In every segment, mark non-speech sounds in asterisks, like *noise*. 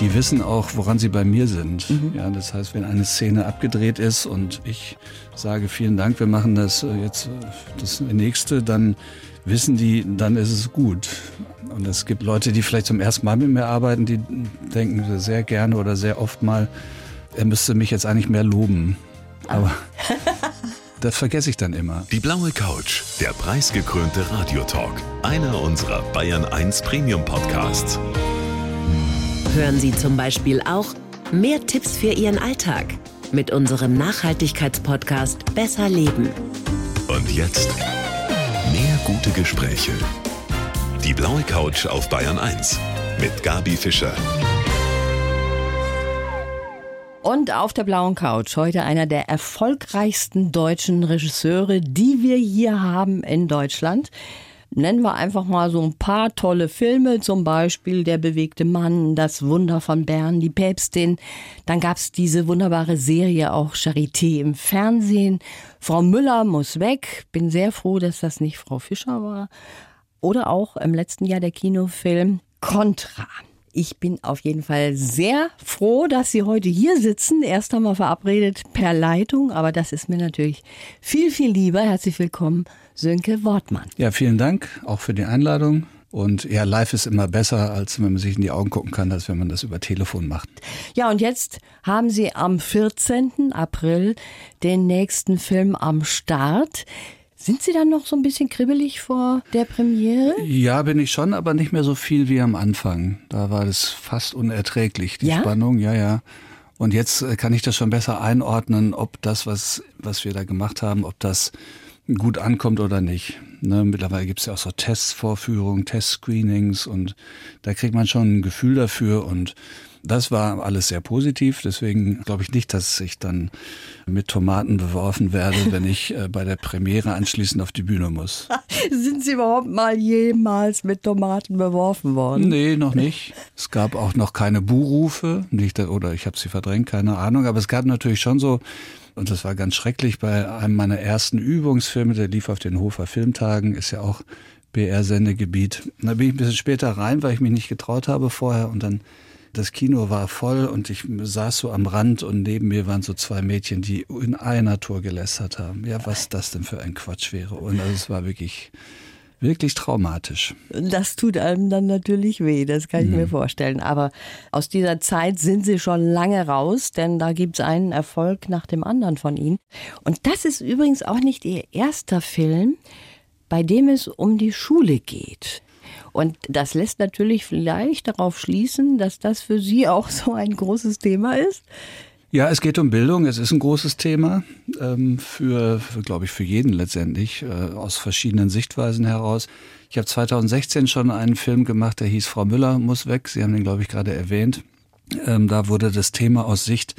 die wissen auch, woran sie bei mir sind. Mhm. Ja, das heißt, wenn eine Szene abgedreht ist und ich sage vielen Dank, wir machen das äh, jetzt äh, das nächste, dann wissen die, dann ist es gut. Und es gibt Leute, die vielleicht zum ersten Mal mit mir arbeiten, die denken sehr gerne oder sehr oft mal, er müsste mich jetzt eigentlich mehr loben. Aber *laughs* das vergesse ich dann immer. Die blaue Couch, der preisgekrönte Radiotalk. Einer unserer Bayern 1 Premium Podcasts. Hören Sie zum Beispiel auch mehr Tipps für Ihren Alltag mit unserem Nachhaltigkeitspodcast Besser Leben. Und jetzt mehr gute Gespräche. Die blaue Couch auf Bayern 1 mit Gabi Fischer. Und auf der blauen Couch heute einer der erfolgreichsten deutschen Regisseure, die wir hier haben in Deutschland. Nennen wir einfach mal so ein paar tolle Filme, zum Beispiel Der bewegte Mann, Das Wunder von Bern, Die Päpstin. Dann gab's diese wunderbare Serie auch Charité im Fernsehen. Frau Müller muss weg. Bin sehr froh, dass das nicht Frau Fischer war. Oder auch im letzten Jahr der Kinofilm Contra. Ich bin auf jeden Fall sehr froh, dass Sie heute hier sitzen. Erst einmal verabredet per Leitung, aber das ist mir natürlich viel, viel lieber. Herzlich willkommen, Sönke Wortmann. Ja, vielen Dank auch für die Einladung. Und ja, live ist immer besser, als wenn man sich in die Augen gucken kann, als wenn man das über Telefon macht. Ja, und jetzt haben Sie am 14. April den nächsten Film am Start. Sind Sie dann noch so ein bisschen kribbelig vor der Premiere? Ja, bin ich schon, aber nicht mehr so viel wie am Anfang. Da war das fast unerträglich, die ja? Spannung, ja, ja. Und jetzt äh, kann ich das schon besser einordnen, ob das, was, was wir da gemacht haben, ob das gut ankommt oder nicht. Ne, mittlerweile gibt es ja auch so Testvorführungen, Testscreenings und da kriegt man schon ein Gefühl dafür und das war alles sehr positiv. Deswegen glaube ich nicht, dass ich dann mit Tomaten beworfen werde, wenn ich äh, bei der Premiere anschließend auf die Bühne muss. *laughs* Sind Sie überhaupt mal jemals mit Tomaten beworfen worden? Nee, noch nicht. Es gab auch noch keine Buhrufe, nicht, oder ich habe sie verdrängt, keine Ahnung. Aber es gab natürlich schon so und das war ganz schrecklich bei einem meiner ersten Übungsfilme, der lief auf den Hofer Filmtagen, ist ja auch BR-Sendegebiet. Da bin ich ein bisschen später rein, weil ich mich nicht getraut habe vorher und dann das Kino war voll und ich saß so am Rand und neben mir waren so zwei Mädchen, die in einer Tour gelästert haben. Ja, was das denn für ein Quatsch wäre. Und also es war wirklich wirklich traumatisch. Das tut einem dann natürlich weh, das kann ich mhm. mir vorstellen. Aber aus dieser Zeit sind Sie schon lange raus, denn da gibt es einen Erfolg nach dem anderen von Ihnen. Und das ist übrigens auch nicht Ihr erster Film, bei dem es um die Schule geht. Und das lässt natürlich vielleicht darauf schließen, dass das für Sie auch so ein großes Thema ist. Ja, es geht um Bildung. Es ist ein großes Thema ähm, für, für glaube ich, für jeden letztendlich äh, aus verschiedenen Sichtweisen heraus. Ich habe 2016 schon einen Film gemacht, der hieß Frau Müller muss weg. Sie haben den, glaube ich, gerade erwähnt. Ähm, da wurde das Thema aus Sicht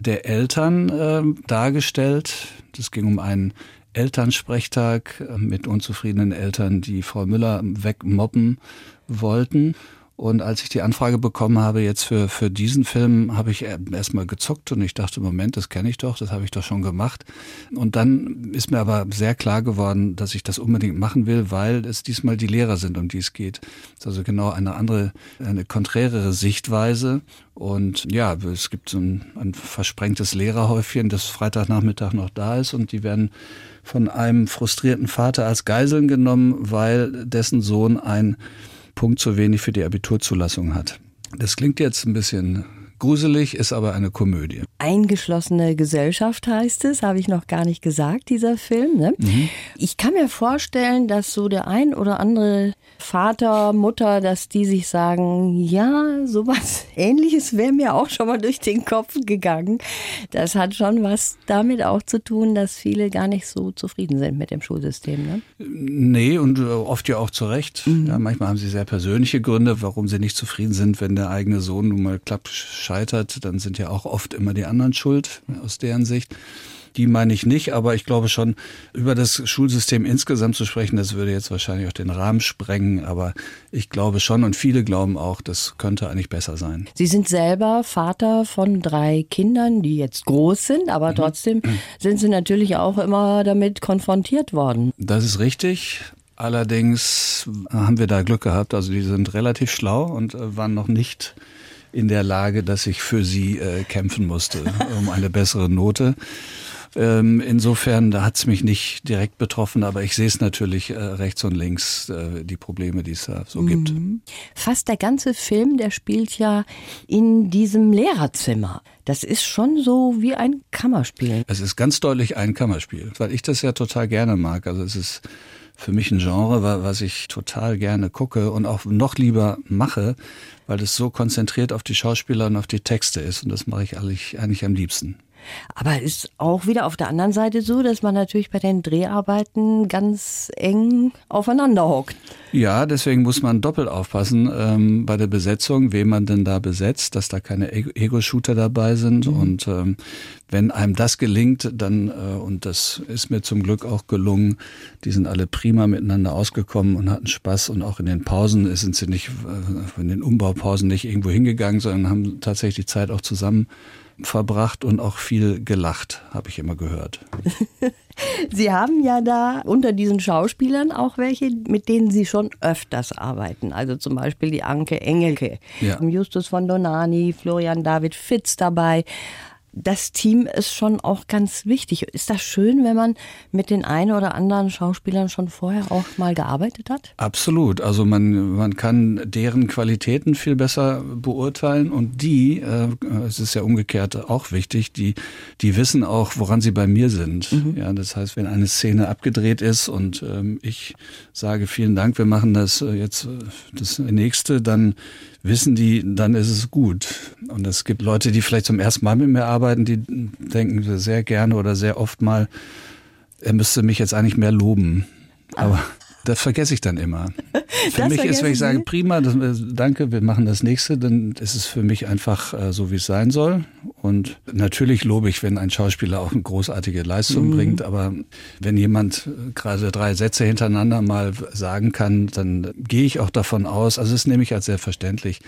der Eltern äh, dargestellt. Das ging um einen Elternsprechtag äh, mit unzufriedenen Eltern, die Frau Müller wegmobben wollten. Und als ich die Anfrage bekommen habe jetzt für, für diesen Film, habe ich erstmal gezuckt und ich dachte, Moment, das kenne ich doch, das habe ich doch schon gemacht. Und dann ist mir aber sehr klar geworden, dass ich das unbedingt machen will, weil es diesmal die Lehrer sind, um die es geht. Das ist also genau eine andere, eine konträrere Sichtweise. Und ja, es gibt so ein, ein versprengtes Lehrerhäufchen, das Freitagnachmittag noch da ist und die werden von einem frustrierten Vater als Geiseln genommen, weil dessen Sohn ein Punkt zu wenig für die Abiturzulassung hat. Das klingt jetzt ein bisschen gruselig, ist aber eine Komödie. Eingeschlossene Gesellschaft heißt es, habe ich noch gar nicht gesagt, dieser Film. Ne? Mhm. Ich kann mir vorstellen, dass so der ein oder andere Vater, Mutter, dass die sich sagen, ja, sowas *laughs* ähnliches wäre mir auch schon mal durch den Kopf gegangen. Das hat schon was damit auch zu tun, dass viele gar nicht so zufrieden sind mit dem Schulsystem. Ne? Nee, und äh, oft ja auch zu Recht. Mhm. Ja, manchmal haben sie sehr persönliche Gründe, warum sie nicht zufrieden sind, wenn der eigene Sohn nun mal klappt, scheitert. Dann sind ja auch oft immer die anderen schuld aus deren Sicht. Die meine ich nicht, aber ich glaube schon, über das Schulsystem insgesamt zu sprechen, das würde jetzt wahrscheinlich auch den Rahmen sprengen. Aber ich glaube schon und viele glauben auch, das könnte eigentlich besser sein. Sie sind selber Vater von drei Kindern, die jetzt groß sind, aber mhm. trotzdem sind Sie natürlich auch immer damit konfrontiert worden. Das ist richtig. Allerdings haben wir da Glück gehabt. Also die sind relativ schlau und äh, waren noch nicht in der Lage, dass ich für sie äh, kämpfen musste *laughs* um eine bessere Note. Ähm, insofern, da hat es mich nicht direkt betroffen, aber ich sehe es natürlich äh, rechts und links, äh, die Probleme, die es da so mhm. gibt. Fast der ganze Film, der spielt ja in diesem Lehrerzimmer. Das ist schon so wie ein Kammerspiel. Es ist ganz deutlich ein Kammerspiel, weil ich das ja total gerne mag. Also es ist für mich ein Genre, was ich total gerne gucke und auch noch lieber mache, weil es so konzentriert auf die Schauspieler und auf die Texte ist. Und das mache ich eigentlich, eigentlich am liebsten. Aber ist auch wieder auf der anderen Seite so, dass man natürlich bei den Dreharbeiten ganz eng aufeinander hockt. Ja, deswegen muss man doppelt aufpassen ähm, bei der Besetzung, wen man denn da besetzt, dass da keine Ego-Shooter dabei sind. Mhm. Und ähm, wenn einem das gelingt, dann, äh, und das ist mir zum Glück auch gelungen, die sind alle prima miteinander ausgekommen und hatten Spaß. Und auch in den Pausen sind sie nicht, äh, in den Umbaupausen nicht irgendwo hingegangen, sondern haben tatsächlich die Zeit auch zusammen verbracht und auch viel gelacht, habe ich immer gehört. *laughs* Sie haben ja da unter diesen Schauspielern auch welche, mit denen Sie schon öfters arbeiten. Also zum Beispiel die Anke Engelke, ja. Justus von Donani, Florian David Fitz dabei das Team ist schon auch ganz wichtig. Ist das schön, wenn man mit den einen oder anderen Schauspielern schon vorher auch mal gearbeitet hat? Absolut. Also man, man kann deren Qualitäten viel besser beurteilen und die, äh, es ist ja umgekehrt auch wichtig, die, die wissen auch, woran sie bei mir sind. Mhm. Ja, das heißt, wenn eine Szene abgedreht ist und ähm, ich sage vielen Dank, wir machen das äh, jetzt äh, das nächste, dann wissen die, dann ist es gut. Und es gibt Leute, die vielleicht zum ersten Mal mit mir arbeiten, die denken sehr gerne oder sehr oft mal, er müsste mich jetzt eigentlich mehr loben. Aber ah. Das vergesse ich dann immer. *laughs* Für das mich ist, wenn ich sage, prima, das, äh, danke, wir machen das nächste, dann ist es für mich einfach äh, so, wie es sein soll. Und natürlich lobe ich, wenn ein Schauspieler auch eine großartige Leistung mhm. bringt, aber wenn jemand äh, gerade drei Sätze hintereinander mal sagen kann, dann gehe ich auch davon aus, also das nehme ich als selbstverständlich,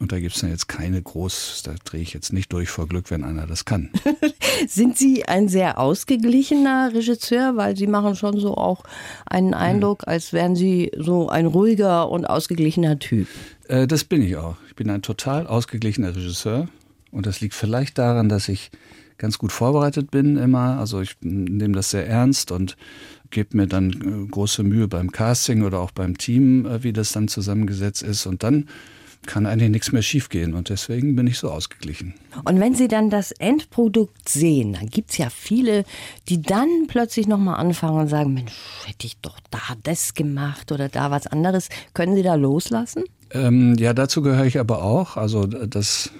und da gibt es dann jetzt keine groß, da drehe ich jetzt nicht durch vor Glück, wenn einer das kann. *laughs* Sind Sie ein sehr ausgeglichener Regisseur? Weil Sie machen schon so auch einen Eindruck, als wären Sie so ein ruhiger und ausgeglichener Typ. Äh, das bin ich auch. Ich bin ein total ausgeglichener Regisseur. Und das liegt vielleicht daran, dass ich ganz gut vorbereitet bin immer. Also ich nehme das sehr ernst und gebe mir dann äh, große Mühe beim Casting oder auch beim Team, äh, wie das dann zusammengesetzt ist. Und dann kann eigentlich nichts mehr schiefgehen und deswegen bin ich so ausgeglichen. Und wenn Sie dann das Endprodukt sehen, dann gibt es ja viele, die dann plötzlich nochmal anfangen und sagen, Mensch, hätte ich doch da das gemacht oder da was anderes. Können Sie da loslassen? Ähm, ja, dazu gehöre ich aber auch. Also das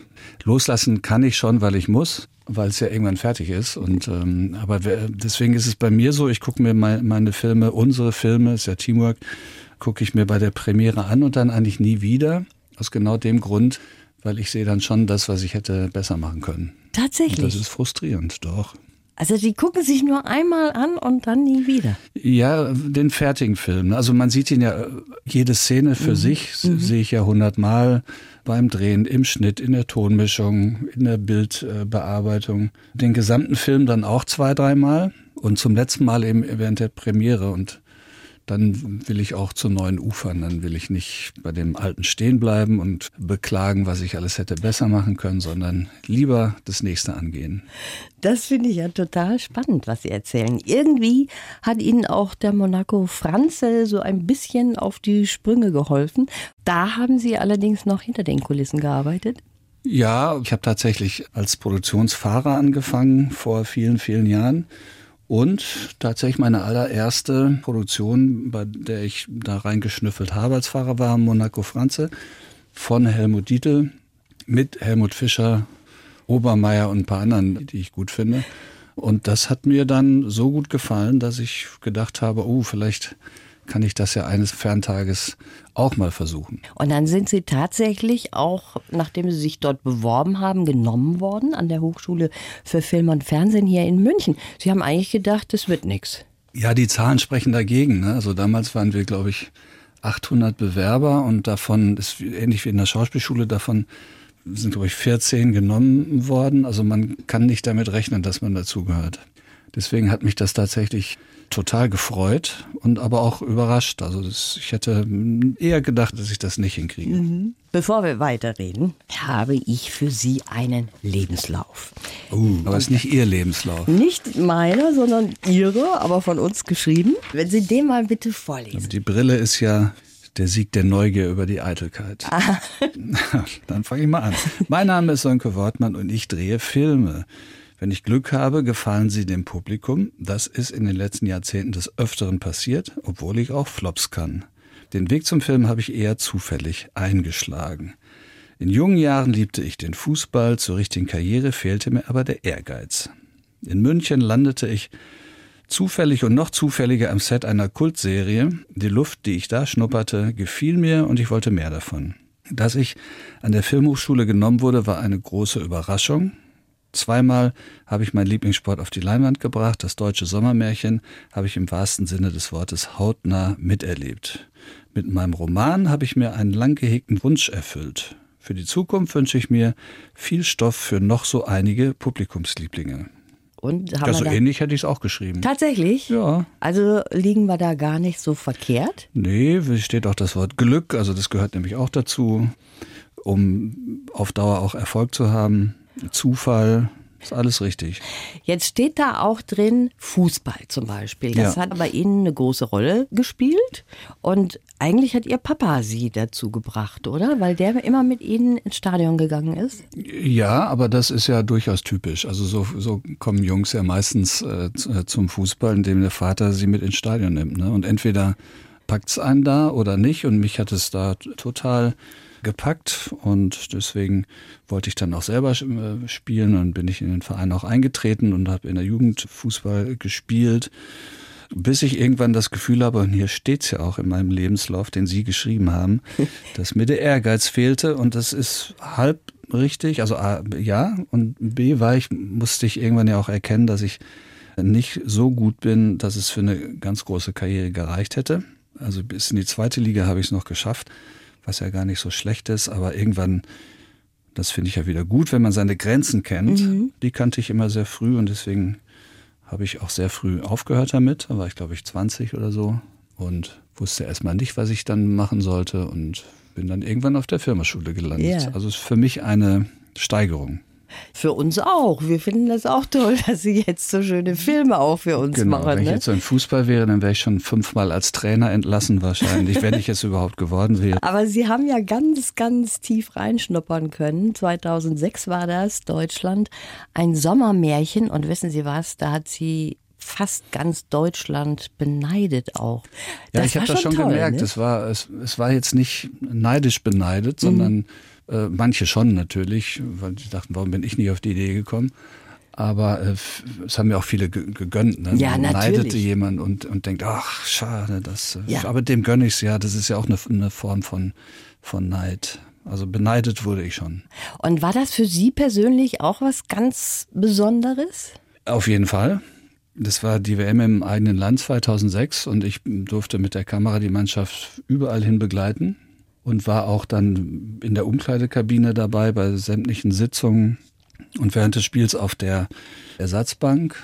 Loslassen kann ich schon, weil ich muss weil es ja irgendwann fertig ist. Und ähm, aber deswegen ist es bei mir so, ich gucke mir meine, Filme, unsere Filme, ist ja Teamwork, gucke ich mir bei der Premiere an und dann eigentlich nie wieder. Aus genau dem Grund, weil ich sehe dann schon das, was ich hätte besser machen können. Tatsächlich. Und das ist frustrierend, doch. Also die gucken sich nur einmal an und dann nie wieder. Ja, den fertigen Film. Also man sieht ihn ja, jede Szene für mhm. sich mhm. sehe ich ja hundertmal beim Drehen, im Schnitt, in der Tonmischung, in der Bildbearbeitung. Den gesamten Film dann auch zwei, dreimal und zum letzten Mal eben während der Premiere. Und dann will ich auch zu neuen Ufern. Dann will ich nicht bei dem Alten stehen bleiben und beklagen, was ich alles hätte besser machen können, sondern lieber das nächste angehen. Das finde ich ja total spannend, was Sie erzählen. Irgendwie hat Ihnen auch der Monaco Franze so ein bisschen auf die Sprünge geholfen. Da haben Sie allerdings noch hinter den Kulissen gearbeitet. Ja, ich habe tatsächlich als Produktionsfahrer angefangen vor vielen, vielen Jahren und tatsächlich meine allererste Produktion, bei der ich da reingeschnüffelt habe als Fahrer, war Monaco Franze von Helmut Dietl mit Helmut Fischer, Obermeier und ein paar anderen, die ich gut finde. Und das hat mir dann so gut gefallen, dass ich gedacht habe, oh, vielleicht kann ich das ja eines Ferntages auch mal versuchen. Und dann sind Sie tatsächlich auch, nachdem Sie sich dort beworben haben, genommen worden an der Hochschule für Film und Fernsehen hier in München. Sie haben eigentlich gedacht, das wird nichts. Ja, die Zahlen sprechen dagegen. Ne? Also damals waren wir, glaube ich, 800 Bewerber und davon, ist ähnlich wie in der Schauspielschule, davon sind, glaube ich, 14 genommen worden. Also man kann nicht damit rechnen, dass man dazugehört. Deswegen hat mich das tatsächlich total gefreut und aber auch überrascht. Also das, ich hätte eher gedacht, dass ich das nicht hinkriege. Mhm. Bevor wir weiterreden, habe ich für Sie einen Lebenslauf. Uh, aber es ist nicht Ihr Lebenslauf. Nicht meiner, sondern Ihre, aber von uns geschrieben. Wenn Sie den mal bitte vorlesen. Aber die Brille ist ja der Sieg der Neugier über die Eitelkeit. Ah. *laughs* Dann fange ich mal an. Mein Name ist Sönke Wortmann und ich drehe Filme. Wenn ich Glück habe, gefallen sie dem Publikum. Das ist in den letzten Jahrzehnten des Öfteren passiert, obwohl ich auch Flops kann. Den Weg zum Film habe ich eher zufällig eingeschlagen. In jungen Jahren liebte ich den Fußball, zur richtigen Karriere fehlte mir aber der Ehrgeiz. In München landete ich zufällig und noch zufälliger am Set einer Kultserie. Die Luft, die ich da schnupperte, gefiel mir und ich wollte mehr davon. Dass ich an der Filmhochschule genommen wurde, war eine große Überraschung. Zweimal habe ich meinen Lieblingssport auf die Leinwand gebracht. Das deutsche Sommermärchen habe ich im wahrsten Sinne des Wortes hautnah miterlebt. Mit meinem Roman habe ich mir einen lang gehegten Wunsch erfüllt. Für die Zukunft wünsche ich mir viel Stoff für noch so einige Publikumslieblinge. Und haben ja, so ähnlich hätte ich es auch geschrieben. Tatsächlich? Ja. Also liegen wir da gar nicht so verkehrt? Nee, steht auch das Wort Glück, also das gehört nämlich auch dazu, um auf Dauer auch Erfolg zu haben. Zufall, ist alles richtig. Jetzt steht da auch drin Fußball zum Beispiel. Das ja. hat bei Ihnen eine große Rolle gespielt. Und eigentlich hat Ihr Papa Sie dazu gebracht, oder? Weil der immer mit Ihnen ins Stadion gegangen ist? Ja, aber das ist ja durchaus typisch. Also so, so kommen Jungs ja meistens äh, äh zum Fußball, indem der Vater sie mit ins Stadion nimmt. Ne? Und entweder packt es einen da oder nicht. Und mich hat es da total gepackt und deswegen wollte ich dann auch selber äh, spielen und bin ich in den Verein auch eingetreten und habe in der Jugend Fußball gespielt, bis ich irgendwann das Gefühl habe, und hier steht es ja auch in meinem Lebenslauf, den Sie geschrieben haben, *laughs* dass mir der Ehrgeiz fehlte und das ist halb richtig, also A, ja und B war ich, musste ich irgendwann ja auch erkennen, dass ich nicht so gut bin, dass es für eine ganz große Karriere gereicht hätte. Also bis in die zweite Liga habe ich es noch geschafft was ja gar nicht so schlecht ist, aber irgendwann, das finde ich ja wieder gut, wenn man seine Grenzen kennt. Mhm. Die kannte ich immer sehr früh und deswegen habe ich auch sehr früh aufgehört damit. Da war ich, glaube ich, 20 oder so und wusste erstmal nicht, was ich dann machen sollte und bin dann irgendwann auf der Firmaschule gelandet. Yeah. Also ist für mich eine Steigerung. Für uns auch. Wir finden das auch toll, *laughs* dass Sie jetzt so schöne Filme auch für uns genau, machen. Wenn ich ne? jetzt so ein Fußball wäre, dann wäre ich schon fünfmal als Trainer entlassen wahrscheinlich, wenn ich es *laughs* überhaupt geworden wäre. Aber Sie haben ja ganz, ganz tief reinschnuppern können. 2006 war das, Deutschland, ein Sommermärchen. Und wissen Sie was, da hat sie fast ganz Deutschland beneidet auch. Das ja, ich habe das schon toll, gemerkt. Ne? Es, war, es, es war jetzt nicht neidisch beneidet, sondern mhm äh, manche schon natürlich, weil sie dachten, warum bin ich nicht auf die Idee gekommen? Aber äh, es haben ja auch viele gegönnt. Ne? Ja, Man natürlich. neidete jemand und, und denkt, ach, schade, das. Äh, ja. Aber dem gönne ich es ja. Das ist ja auch eine, eine Form von, von Neid. Also beneidet wurde ich schon. Und war das für Sie persönlich auch was ganz Besonderes? Auf jeden Fall. Das war die WM im eigenen Land 2006 und ich durfte mit der Kamera die Mannschaft überall hin begleiten und war auch dann in der Umkleidekabine dabei bei sämtlichen Sitzungen und während des Spiels auf der Ersatzbank.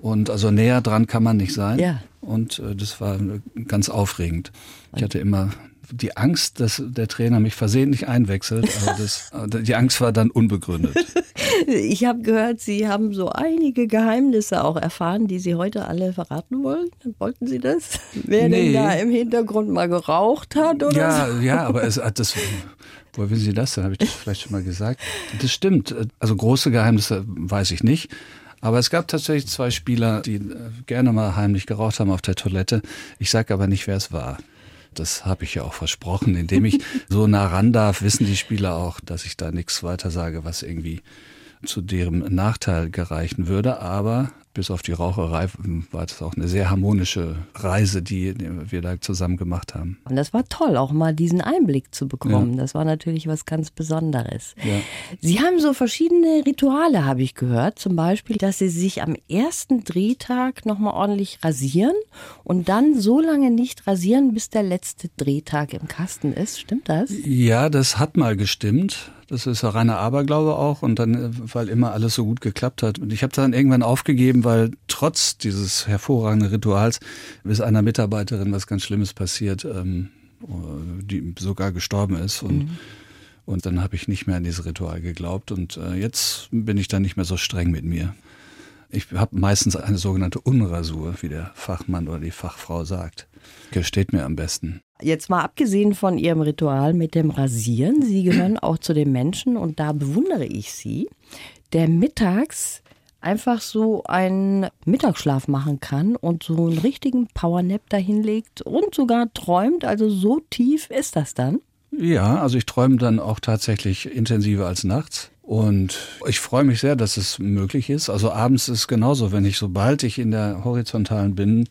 Und also näher dran kann man nicht sein. Ja. Und äh, das war ganz aufregend. Ich hatte immer die Angst, dass der Trainer mich versehentlich einwechselt, aber das, *laughs* die Angst war dann unbegründet. *laughs* Ich habe gehört, Sie haben so einige Geheimnisse auch erfahren, die Sie heute alle verraten wollen. Wollten Sie das? *laughs* Wer nee. denn da im Hintergrund mal geraucht hat oder ja, so? Ja, aber es hat das. Woher wissen Sie das? Dann habe ich das vielleicht schon mal gesagt. Das stimmt. Also große Geheimnisse weiß ich nicht. Aber es gab tatsächlich zwei Spieler, die gerne mal heimlich geraucht haben auf der Toilette. Ich sage aber nicht, wer es war. Das habe ich ja auch versprochen. Indem ich *laughs* so nah ran darf, wissen die Spieler auch, dass ich da nichts weiter sage, was irgendwie zu deren Nachteil gereichen würde. Aber bis auf die Raucherei war das auch eine sehr harmonische Reise, die wir da zusammen gemacht haben. Und das war toll, auch mal diesen Einblick zu bekommen. Ja. Das war natürlich was ganz Besonderes. Ja. Sie haben so verschiedene Rituale, habe ich gehört. Zum Beispiel, dass Sie sich am ersten Drehtag nochmal ordentlich rasieren und dann so lange nicht rasieren, bis der letzte Drehtag im Kasten ist. Stimmt das? Ja, das hat mal gestimmt. Das ist ja reiner Aberglaube auch und dann, äh, weil immer alles so gut geklappt hat. Und ich habe dann irgendwann aufgegeben, weil trotz dieses hervorragenden Rituals ist einer Mitarbeiterin was ganz Schlimmes passiert, ähm, die sogar gestorben ist. Und, mhm. und dann habe ich nicht mehr an dieses Ritual geglaubt. Und äh, jetzt bin ich dann nicht mehr so streng mit mir. Ich habe meistens eine sogenannte Unrasur, wie der Fachmann oder die Fachfrau sagt. Steht mir am besten. Jetzt mal abgesehen von Ihrem Ritual mit dem Rasieren, Sie gehören *clears throat* auch zu den Menschen und da bewundere ich Sie, der mittags einfach so einen Mittagsschlaf machen kann und so einen richtigen Powernap dahinlegt und sogar träumt. Also so tief ist das dann. Ja, also ich träume dann auch tatsächlich intensiver als nachts. Und ich freue mich sehr, dass es möglich ist. Also abends ist es genauso, wenn ich, sobald ich in der horizontalen bin,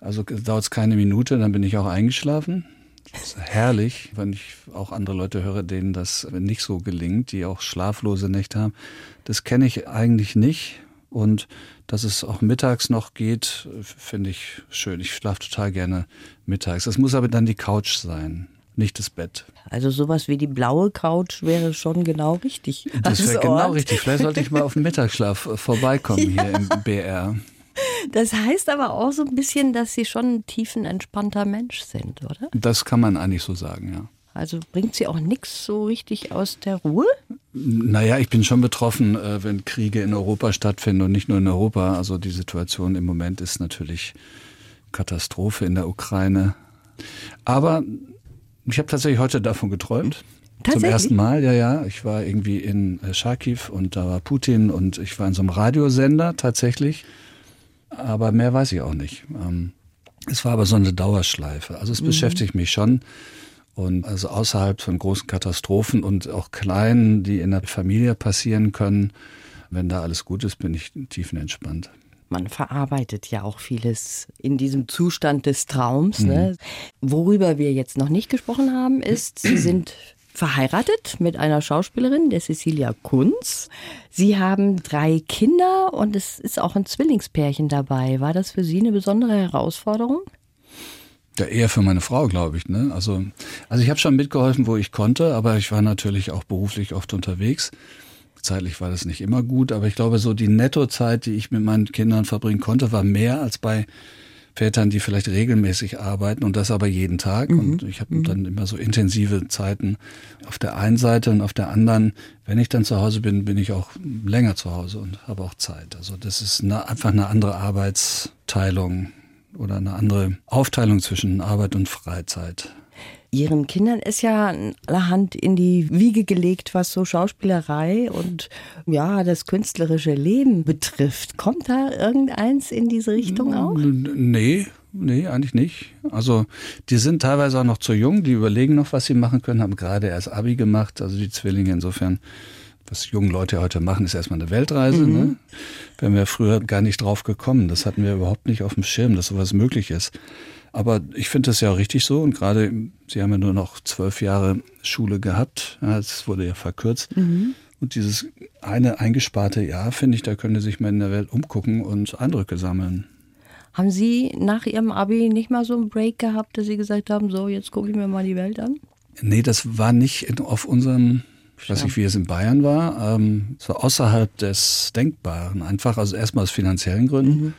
also dauert es keine Minute, dann bin ich auch eingeschlafen. Das ist herrlich, wenn ich auch andere Leute höre, denen das nicht so gelingt, die auch schlaflose Nächte haben. Das kenne ich eigentlich nicht. Und dass es auch mittags noch geht, finde ich schön. Ich schlafe total gerne mittags. Das muss aber dann die Couch sein nicht das Bett. Also sowas wie die blaue Couch wäre schon genau richtig. Das wäre genau richtig. Vielleicht sollte ich mal auf den Mittagsschlaf äh, vorbeikommen ja. hier im *laughs* BR. Das heißt aber auch so ein bisschen, dass Sie schon ein tiefenentspannter Mensch sind, oder? Das kann man eigentlich so sagen, ja. Also bringt Sie auch nichts so richtig aus der Ruhe? Naja, ich bin schon betroffen, äh, wenn Kriege in Europa stattfinden und nicht nur in Europa. Also die Situation im Moment ist natürlich Katastrophe in der Ukraine. Aber ich habe tatsächlich heute davon geträumt. Zum ersten Mal, ja, ja. Ich war irgendwie in äh, Charkiw und da war Putin und ich war in so einem Radiosender tatsächlich. Aber mehr weiß ich auch nicht. Ähm, es war aber so eine Dauerschleife. Also es mhm. beschäftigt mich schon. Und also außerhalb von großen Katastrophen und auch kleinen, die in der Familie passieren können, wenn da alles gut ist, bin ich tiefenentspannt man verarbeitet ja auch vieles in diesem Zustand des Traums. Ne? Mhm. Ne? Worüber wir jetzt noch nicht gesprochen haben, ist, Sie sind verheiratet mit einer Schauspielerin, der Cecilia Kunz. Sie haben drei Kinder und es ist auch ein Zwillingspärchen dabei. War das für Sie eine besondere Herausforderung? Ja, eher für meine Frau, glaube ich. Ne? Also, also ich habe schon mitgeholfen, wo ich konnte, aber ich war natürlich auch beruflich oft unterwegs. Zeitlich war das nicht immer gut, aber ich glaube, so die Nettozeit, die ich mit meinen Kindern verbringen konnte, war mehr als bei Vätern, die vielleicht regelmäßig arbeiten und das aber jeden Tag. Mhm. Und ich habe mhm. dann immer so intensive Zeiten auf der einen Seite und auf der anderen, wenn ich dann zu Hause bin, bin ich auch länger zu Hause und habe auch Zeit. Also das ist eine, einfach eine andere Arbeitsteilung oder eine andere Aufteilung zwischen Arbeit und Freizeit. Ihren Kindern ist ja allerhand in die Wiege gelegt, was so Schauspielerei und ja, das künstlerische Leben betrifft. Kommt da irgendeins in diese Richtung auch? Nee, Nee, eigentlich nicht. Also die sind teilweise auch noch zu jung, die überlegen noch, was sie machen können, haben gerade erst Abi gemacht, also die Zwillinge insofern. Was junge Leute heute machen, ist erstmal eine Weltreise. Mhm. Ne? Wären wir früher gar nicht drauf gekommen. Das hatten wir überhaupt nicht auf dem Schirm, dass sowas möglich ist. Aber ich finde das ja richtig so und gerade, Sie haben ja nur noch zwölf Jahre Schule gehabt, ja, es wurde ja verkürzt. Mhm. Und dieses eine eingesparte Jahr, finde ich, da können Sie sich mal in der Welt umgucken und Eindrücke sammeln. Haben Sie nach Ihrem Abi nicht mal so einen Break gehabt, dass Sie gesagt haben, so, jetzt gucke ich mir mal die Welt an? Nee, das war nicht auf unserem, ich weiß nicht, wie es in Bayern war, ähm, war außerhalb des Denkbaren. Einfach, also erstmal aus finanziellen Gründen mhm.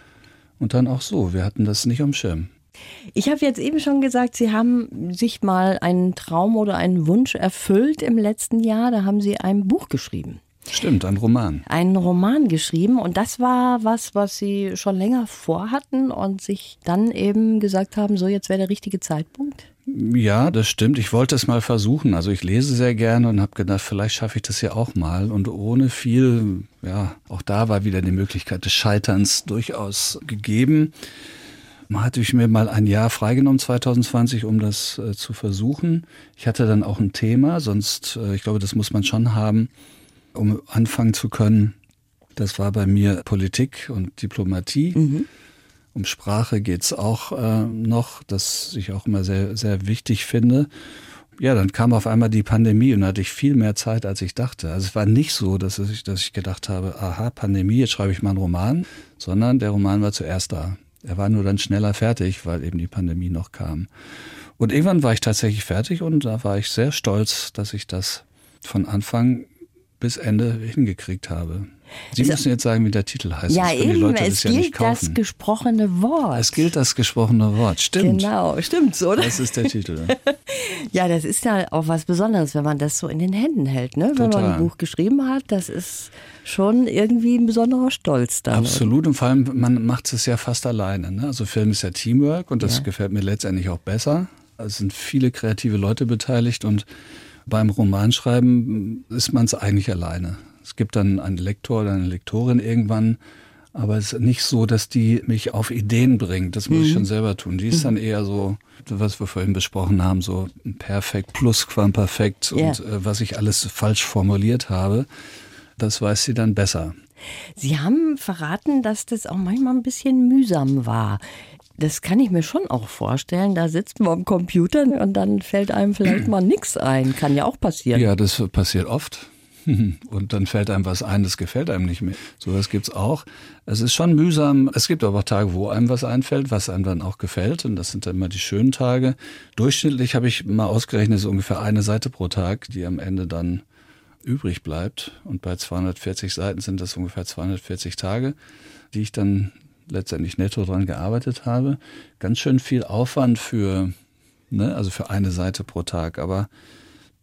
und dann auch so. Wir hatten das nicht am Schirm. Ich habe jetzt eben schon gesagt, Sie haben sich mal einen Traum oder einen Wunsch erfüllt im letzten Jahr. Da haben Sie ein Buch geschrieben. Stimmt, ein Roman. Einen Roman geschrieben und das war was, was Sie schon länger vorhatten und sich dann eben gesagt haben, so jetzt wäre der richtige Zeitpunkt. Ja, das stimmt. Ich wollte es mal versuchen. Also ich lese sehr gerne und habe gedacht, vielleicht schaffe ich das ja auch mal. Und ohne viel, ja, auch da war wieder die Möglichkeit des Scheiterns durchaus gegeben. Man hatte ich mir mal ein Jahr freigenommen, 2020, um das äh, zu versuchen. Ich hatte dann auch ein Thema, sonst, äh, ich glaube, das muss man schon haben, um anfangen zu können. Das war bei mir Politik und Diplomatie. Mhm. Um Sprache geht's auch äh, noch, das ich auch immer sehr, sehr wichtig finde. Ja, dann kam auf einmal die Pandemie und hatte ich viel mehr Zeit, als ich dachte. Also es war nicht so, dass ich, dass ich gedacht habe, aha, Pandemie, jetzt schreibe ich mal einen Roman, sondern der Roman war zuerst da. Er war nur dann schneller fertig, weil eben die Pandemie noch kam. Und irgendwann war ich tatsächlich fertig und da war ich sehr stolz, dass ich das von Anfang bis Ende hingekriegt habe. Sie Also- müssen jetzt sagen, wie der Titel heißt. Ja, eben, Leute es das ja gilt das gesprochene Wort. es gilt das gesprochene Wort. Stimmt. Genau, stimmt's, oder? Das ist der Titel. *laughs* Ja, das ist ja auch was Besonderes, wenn man das so in den Händen hält, ne? Wenn man ein Buch geschrieben hat, das ist schon irgendwie ein besonderer Stolz dann. Absolut und vor allem, man macht es ja fast alleine. Ne? Also Film ist ja Teamwork und das Ja. gefällt mir letztendlich auch besser. Es sind viele kreative Leute beteiligt und beim Romanschreiben ist man es eigentlich alleine. Es gibt dann einen Lektor oder eine Lektorin irgendwann, aber es ist nicht so, dass die mich auf Ideen bringt. Das muss ich schon selber tun. Die ist dann eher so, was wir vorhin besprochen haben, so perfekt, plusquamperfekt Ja. und äh, was ich alles falsch formuliert habe, das weiß sie dann besser. Sie haben verraten, dass das auch manchmal ein bisschen mühsam war. Das kann ich mir schon auch vorstellen. Da sitzt man am Computer und dann fällt einem vielleicht mal nichts ein. Kann ja auch passieren. Ja, das passiert oft. *laughs* Und dann fällt einem was ein, das gefällt einem nicht mehr. Sowas gibt's auch. Es ist schon mühsam. Es gibt aber auch Tage, wo einem was einfällt, was einem dann auch gefällt. Und das sind dann immer die schönen Tage. Durchschnittlich habe ich mal ausgerechnet, so ungefähr eine Seite pro Tag, die am Ende dann übrig bleibt. Und bei 240 Seiten sind das ungefähr 240 Tage, die ich dann letztendlich netto dran gearbeitet habe. Ganz schön viel Aufwand für, ne, also für eine Seite pro Tag. Aber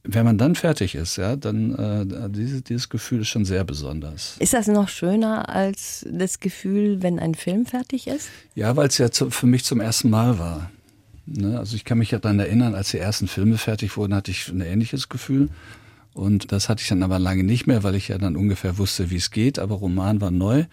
wenn man dann fertig ist, ja, dann äh, dieses, dieses Gefühl ist schon sehr besonders. Ist das noch schöner als das Gefühl, wenn ein Film fertig ist? Ja, weil es ja zu, für mich zum ersten Mal war. Ne? Also ich kann mich ja daran erinnern, als die ersten Filme fertig wurden, hatte ich ein ähnliches Gefühl. Und das hatte ich dann aber lange nicht mehr, weil ich ja dann ungefähr wusste, wie es geht. Aber Roman war neu.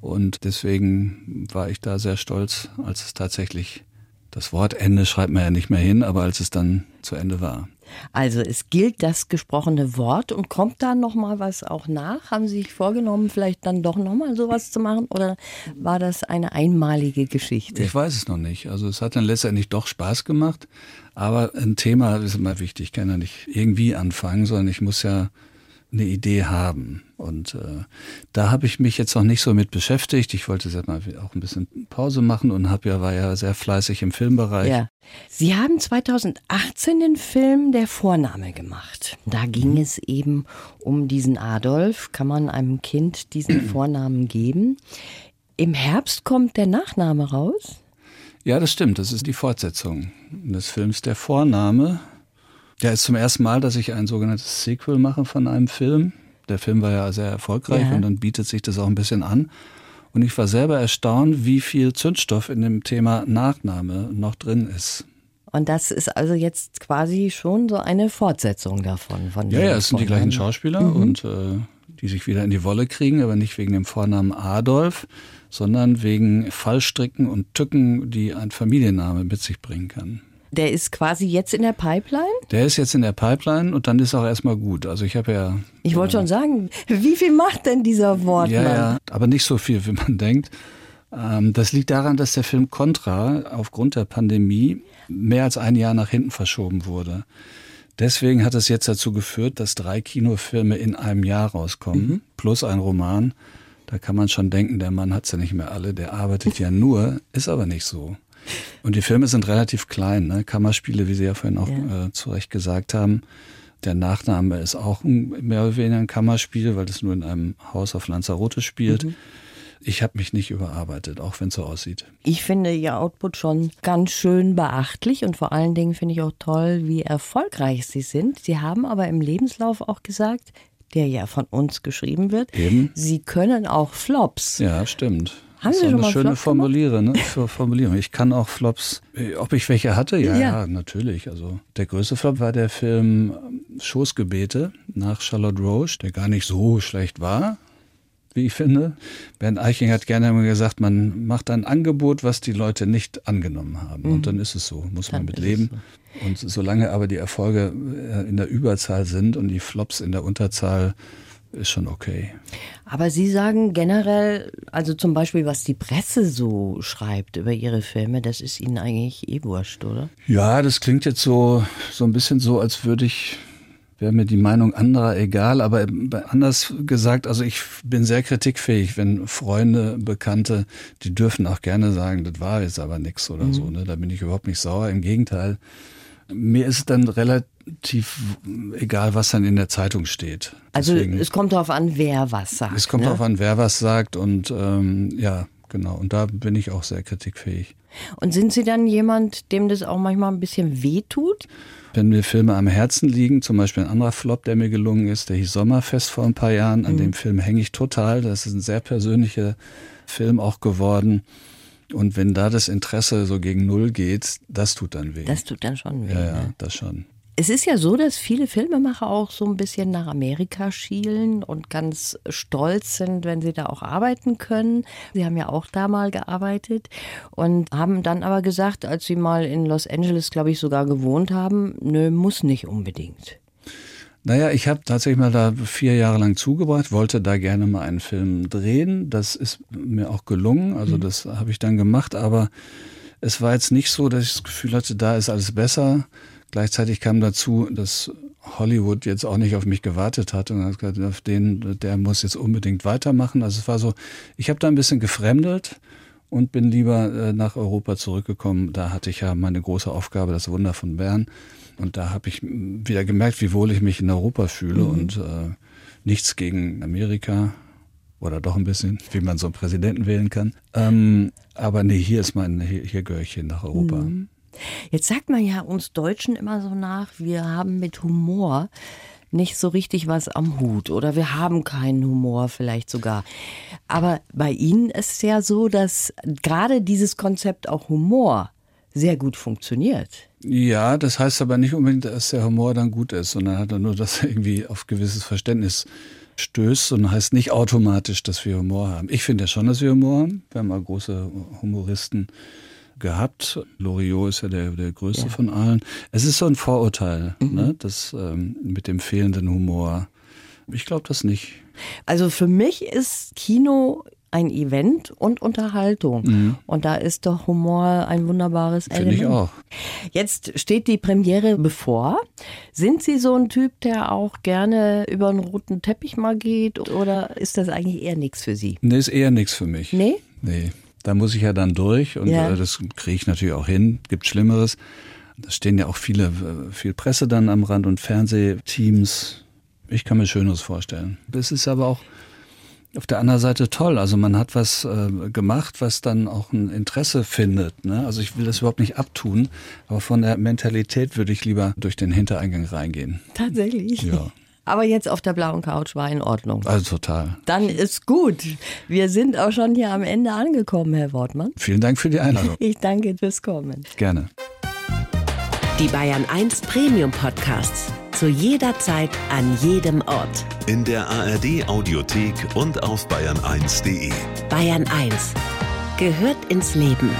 Und deswegen war ich da sehr stolz, als es tatsächlich, das Wort Ende schreibt man ja nicht mehr hin, aber als es dann zu Ende war. Also es gilt das gesprochene Wort und kommt da noch mal was auch nach? Haben Sie sich vorgenommen, vielleicht dann doch noch mal sowas zu machen oder war das eine einmalige Geschichte? Ich weiß es noch nicht. Also es hat dann letztendlich doch Spaß gemacht. Aber ein Thema ist immer wichtig. Ich kann ja nicht irgendwie anfangen, sondern ich muss ja eine Idee haben. Und äh, da habe ich mich jetzt noch nicht so mit beschäftigt. Ich wollte jetzt mal auch ein bisschen Pause machen und hab ja, war ja sehr fleißig im Filmbereich. Ja. Sie haben 2018 den Film Der Vorname gemacht. Da ging es eben um diesen Adolf. Kann man einem Kind diesen *clears throat* Vornamen geben? Im Herbst kommt der Nachname raus. Ja, das stimmt. Das ist die Fortsetzung des Films Der Vorname. Ja, ist zum ersten Mal, dass ich ein sogenanntes Sequel mache von einem Film. Der Film war ja sehr erfolgreich Ja. und dann bietet sich das auch ein bisschen an. Und ich war selber erstaunt, wie viel Zündstoff in dem Thema Nachname noch drin ist. Und das ist also jetzt quasi schon so eine Fortsetzung davon. Von Ja, ja, es sind die gleichen. Schauspieler und äh, die sich wieder in die Wolle kriegen, aber nicht wegen dem Vornamen Adolf, sondern wegen Fallstricken und Tücken, die ein Familienname mit sich bringen kann. Der ist quasi jetzt in der Pipeline. Der ist jetzt in der Pipeline und dann ist auch erstmal gut. Also ich habe ja. Ich wollte schon sagen, wie viel macht denn dieser Wortmann? Ja, ja, aber nicht so viel, wie man denkt. Ähm, das liegt daran, dass der Film Contra aufgrund der Pandemie mehr als ein Jahr nach hinten verschoben wurde. Deswegen hat es jetzt dazu geführt, dass drei Kinofilme in einem Jahr rauskommen, plus ein Roman. Da kann man schon denken, der Mann hat's ja nicht mehr alle, der arbeitet ja nur, ist aber nicht so. Und die Filme sind relativ klein, ne? Kammerspiele, wie Sie ja vorhin auch Ja. äh, zu Recht gesagt haben. Der Nachname ist auch ein, mehr oder weniger ein Kammerspiel, weil das nur in einem Haus auf Lanzarote spielt. Ich habe mich nicht überarbeitet, auch wenn es so aussieht. Ich finde Ihr Output schon ganz schön beachtlich und vor allen Dingen finde ich auch toll, wie erfolgreich Sie sind. Sie haben aber im Lebenslauf auch gesagt, der ja von uns geschrieben wird, Eben. Sie können auch Flops. Ja, stimmt. Haben Sie schon eine mal schöne Flops? Formuliere, ne? Formulierung. Ich kann auch Flops. Äh, Ob ich welche hatte? Ja, Ja. ja, natürlich. Also der größte Flop war der Film ähm, Schoßgebete nach Charlotte Roche, der gar nicht so schlecht war, wie ich finde. Bernd Eiching hat gerne immer gesagt, man macht ein Angebot, was die Leute nicht angenommen haben. Und dann ist es so, muss man Dann mit ist es leben. Und solange aber die Erfolge äh, in der Überzahl sind und die Flops in der Unterzahl, ist schon okay. Aber Sie sagen generell, also zum Beispiel, was die Presse so schreibt über Ihre Filme, das ist Ihnen eigentlich eh wurscht, oder? Ja, das klingt jetzt so, so ein bisschen so, als würde ich, wäre mir die Meinung anderer egal, aber anders gesagt, also ich bin sehr kritikfähig, wenn Freunde, Bekannte, die dürfen auch gerne sagen, das war jetzt aber nix oder so, ne? Da bin ich überhaupt nicht sauer, im Gegenteil. Mir ist es dann relativ, relativ egal, was dann in der Zeitung steht. Also Deswegen, es kommt darauf an, wer was sagt. Es kommt ne? darauf an, wer was sagt und ähm, ja, genau. Und da bin ich auch sehr kritikfähig. Und sind Sie dann jemand, dem das auch manchmal ein bisschen wehtut? Wenn mir Filme am Herzen liegen, zum Beispiel ein anderer Flop, der mir gelungen ist, der hieß Sommerfest vor ein paar Jahren, an mhm. dem Film hänge ich total. Das ist ein sehr persönlicher Film auch geworden. Und wenn da das Interesse so gegen Null geht, das tut dann weh. Das tut dann schon weh. Ja, ja, ne? das schon. Es ist ja so, dass viele Filmemacher auch so ein bisschen nach Amerika schielen und ganz stolz sind, wenn sie da auch arbeiten können. Sie haben ja auch da mal gearbeitet und haben dann aber gesagt, als sie mal in Los Angeles, glaube ich, sogar gewohnt haben, nö, muss nicht unbedingt. Naja, ich habe tatsächlich mal da vier Jahre lang zugebracht, wollte da gerne mal einen Film drehen. Das ist mir auch gelungen, also mhm. das habe ich dann gemacht, aber es war jetzt nicht so, dass ich das Gefühl hatte, da ist alles besser Gleichzeitig kam dazu, dass Hollywood jetzt auch nicht auf mich gewartet hat und hat gesagt, auf den, der muss jetzt unbedingt weitermachen. Also es war so, ich habe da ein bisschen gefremdelt und bin lieber äh, nach Europa zurückgekommen. Da hatte ich ja meine große Aufgabe, das Wunder von Bern. Und da habe ich wieder gemerkt, wie wohl ich mich in Europa fühle mhm. und äh, nichts gegen Amerika oder doch ein bisschen, wie man so einen Präsidenten wählen kann. Ähm, aber nee, hier ist mein, hier, hier gehöre ich hin nach Europa. Mhm. Jetzt sagt man ja uns Deutschen immer so nach, wir haben mit Humor nicht so richtig was am Hut oder wir haben keinen Humor vielleicht sogar. Aber bei Ihnen ist es ja so, dass gerade dieses Konzept auch Humor sehr gut funktioniert. Ja, das heißt aber nicht unbedingt, dass der Humor dann gut ist, sondern hat er nur, dass er irgendwie auf gewisses Verständnis stößt und heißt nicht automatisch, dass wir Humor haben. Ich finde ja schon, dass wir Humor haben. Wir haben mal große Humoristen gehabt. Loriot ist ja der, der größte ja. von allen. Es ist so ein Vorurteil, mhm. ne, das ähm, mit dem fehlenden Humor. Ich glaube das nicht. Also für mich ist Kino ein Event und Unterhaltung. Mhm. Und da ist doch Humor ein wunderbares Finde Element. Finde ich auch. Jetzt steht die Premiere bevor. Sind Sie so ein Typ, der auch gerne über einen roten Teppich mal geht? Oder ist das eigentlich eher nichts für Sie? Nee, ist eher nichts für mich. Nee? Nee. Da muss ich ja dann durch und ja. Äh, das kriege ich natürlich auch hin. Gibt Schlimmeres. Da stehen ja auch viele, äh, viel Presse dann am Rand und Fernsehteams. Ich kann mir Schöneres vorstellen. Das ist aber auch auf der anderen Seite toll. Also man hat was äh, gemacht, was dann auch ein Interesse findet. Ne? Also ich will das überhaupt nicht abtun, aber von der Mentalität würde ich lieber durch den Hintereingang reingehen. Tatsächlich. Ja. Aber jetzt auf der blauen Couch war in Ordnung. Also total. Dann ist gut. Wir sind auch schon hier am Ende angekommen, Herr Wortmann. Vielen Dank für die Einladung. Ich danke fürs Kommen. Gerne. Die Bayern 1 Premium Podcasts. Zu jeder Zeit, an jedem Ort. In der ARD Audiothek und auf bayern1.de. Bayern 1 gehört ins Leben.